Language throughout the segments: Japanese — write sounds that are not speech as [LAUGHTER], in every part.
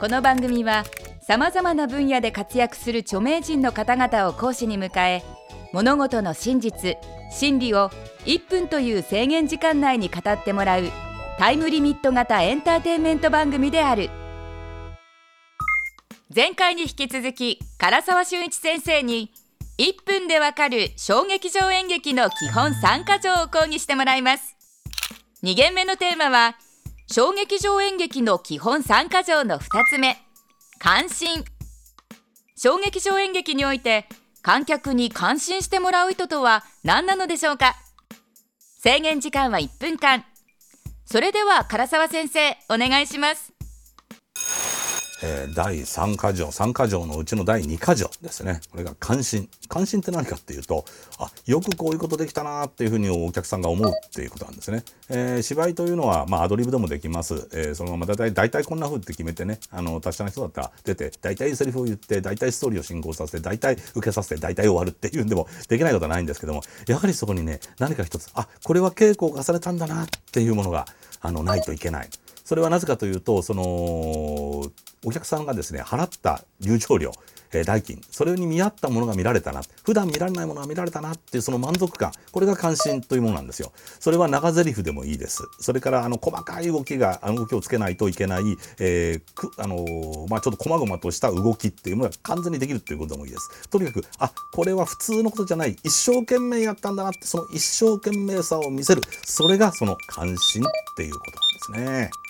この番組はさまざまな分野で活躍する著名人の方々を講師に迎え物事の真実真理を1分という制限時間内に語ってもらうタイムリミット型エンターテインメント番組である。前回に引き続き唐沢俊一先生に1分でわかる小劇場演劇の基本3か条を講義してもらいます。2限目のテーマは小劇場演劇の基本参加条の2つ目。関心。小劇場演劇において観客に関心してもらう意図とは何なのでしょうか？制限時間は1分間。それでは唐沢先生お願いします。えー、第3箇条3箇条のうちの第2箇条ですね。これが関心。関心って何かっていうとあよくこういうことできたなっていうふうにお客さんが思うっていうことなんですね、えー、芝居というのは、まあ、アドリブでもできます、えー、そのまま大体大体こんな風って決めてねあの達者な人だったら出て大体セリフを言って大体ストーリーを進行させて大体受けさせて大体終わるっていうんでもできないことはないんですけどもやはりそこにね何か一つあこれは稽古を重ねたんだなっていうものがあのないといけない。それはなぜかというとそのお客さんがですね払った入場料え代金それに見合ったものが見られたな普段見られないものが見られたなっていうその満足感これが関心というものなんですよ。それは長台詞でもいいです。それからあの細かい動きがあの動きをつけないといけない、えー、くあのー、まあ、ちょっと細々とした動きっていうものが完全にできるっていうことでもいいです。とにかくあこれは普通のことじゃない一生懸命やったんだなってその一生懸命さを見せる。それがその関心っていうことなんですね。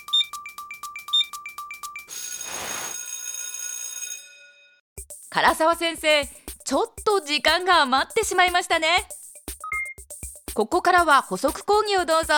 唐沢先生ちょっと時間が余ってしまいましたね。ここからは補足講義をどうぞ。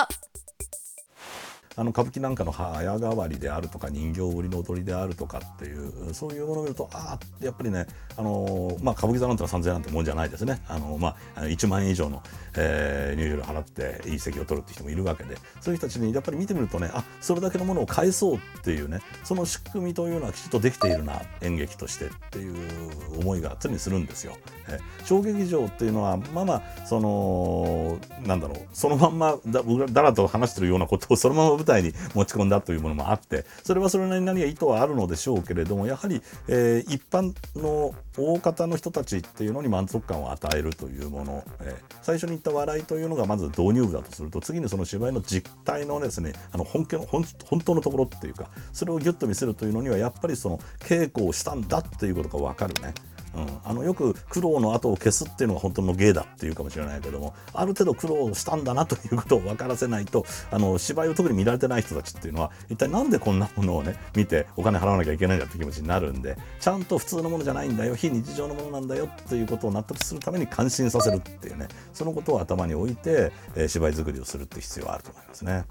あの歌舞伎なんかの早変わりであるとか人形売りの踊りであるとかっていうそういうものを見るとああやっぱりねあのまあ歌舞伎座なんてのは3000円なんてもんじゃないですねあのまあ1万円以上の、えー、入場料払っていい席を取るって人もいるわけでそういう人たちにやっぱり見てみるとねあそれだけのものを返そうっていうねその仕組みというのはきちっとできているな演劇としてっていう思いが常にするんですよ。え小劇場っていうのはまあまあそのなんだろうそのまんまだだらと話してるようなことをそのまま舞台に持ち込んだというものもあってそれはそれなりに何か意図はあるのでしょうけれどもやはり、えー、一般の大方の人たちっていうのに満足感を与えるというもの、えー、最初に言った笑いというのがまず導入部だとすると次にその芝居の実態のですねあの本家の本当のところっていうかそれをギュッと見せるというのにはやっぱりその稽古をしたんだっていうことが分かるね。うん、あのよく苦労の後を消すっていうのが本当の芸だっていうかもしれないけどもある程度苦労したんだなということを分からせないとあの芝居を特に見られてない人たちっていうのは一体何でこんなものをね見てお金払わなきゃいけないんだって気持ちになるんでちゃんと普通のものじゃないんだよ非日常のものなんだよっていうことを納得するために感心させるっていうねそのことを頭に置いて、えー、芝居作りをするって必要はあると思いますね。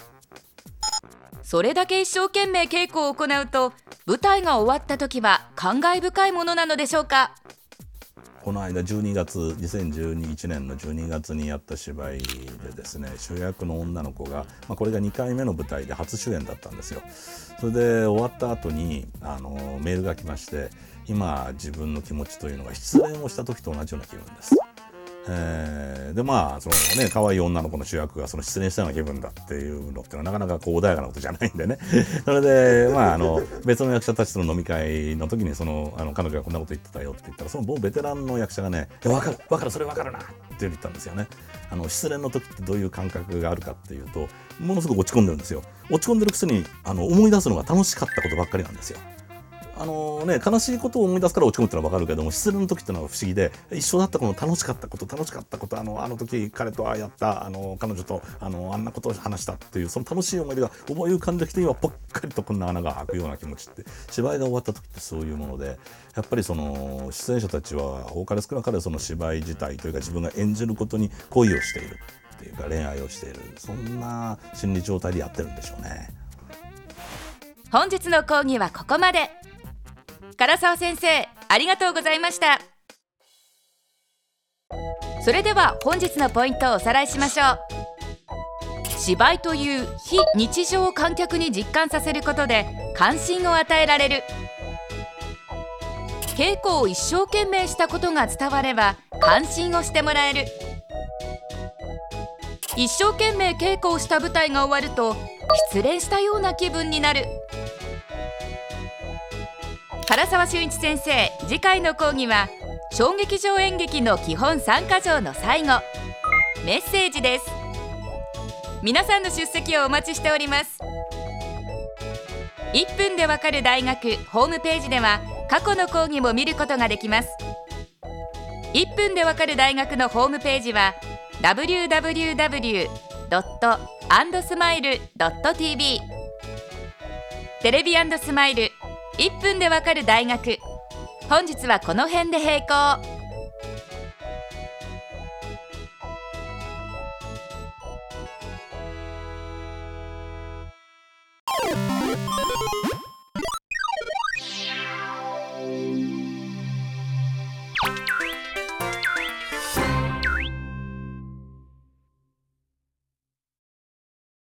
それだけ一生懸命稽古を行うと舞台が終わった時は感慨深いものなのでしょうか？この間12月2012年の12月にやった芝居でですね主役の女の子が、まあ、これが2回目の舞台で初主演だったんですよ。それで終わった後にあのメールが来まして今自分の気持ちというのが失恋をした時と同じような気分です。えー、でまあそのね可愛い女の子の主役がその失恋したような気分だっていうのってのはなかなかこう穏やかなことじゃないんでね [LAUGHS] それでまああの別の役者たちとの飲み会の時にそのあの彼女がこんなこと言ってたよって言ったらその某ベテランの役者がね「分かる分かるそれ分かるな」って言ったんですよね。あの失恋の時ってどういう感覚があるかっていうとものすごく落ち込んでるんですよ。落ち込んでるくせにあの思い出すのが楽しかったことばっかりなんですよ。あのね、悲しいことを思い出すから落ち込むってのは分かるけども失恋の時っていうのは不思議で一緒だったこの楽しかったこと楽しかったことあのあの時彼とああやったあの彼女とあのあんなことを話したっていうその楽しい思い出が思い浮かんできて今ぽっかりとこんな穴が開くような気持ちって芝居が終わった時ってそういうものでやっぱりその出演者たちは多かれ少なかれその芝居自体というか自分が演じることに恋をしているっていうか恋愛をしているそんな心理状態でやってるんでしょうね。本日の講義はここまで唐沢先生ありがとうございました。それでは本日のポイントをおさらいしましょう。芝居という非日常を観客に実感させることで関心を与えられる。稽古を一生懸命したことが伝われば関心をしてもらえる。一生懸命稽古をした舞台が終わると失恋したような気分になる。唐沢俊一先生次回の講義は小劇場演劇の基本3か条の最後メッセージです。皆さんの出席をお待ちしております。1分でわかる大学ホームページでは過去の講義も見ることができます。1分でわかる大学のホームページは www.andsmile.tv テレビスマイル1分でわかる大学。本日はこの辺で閉校。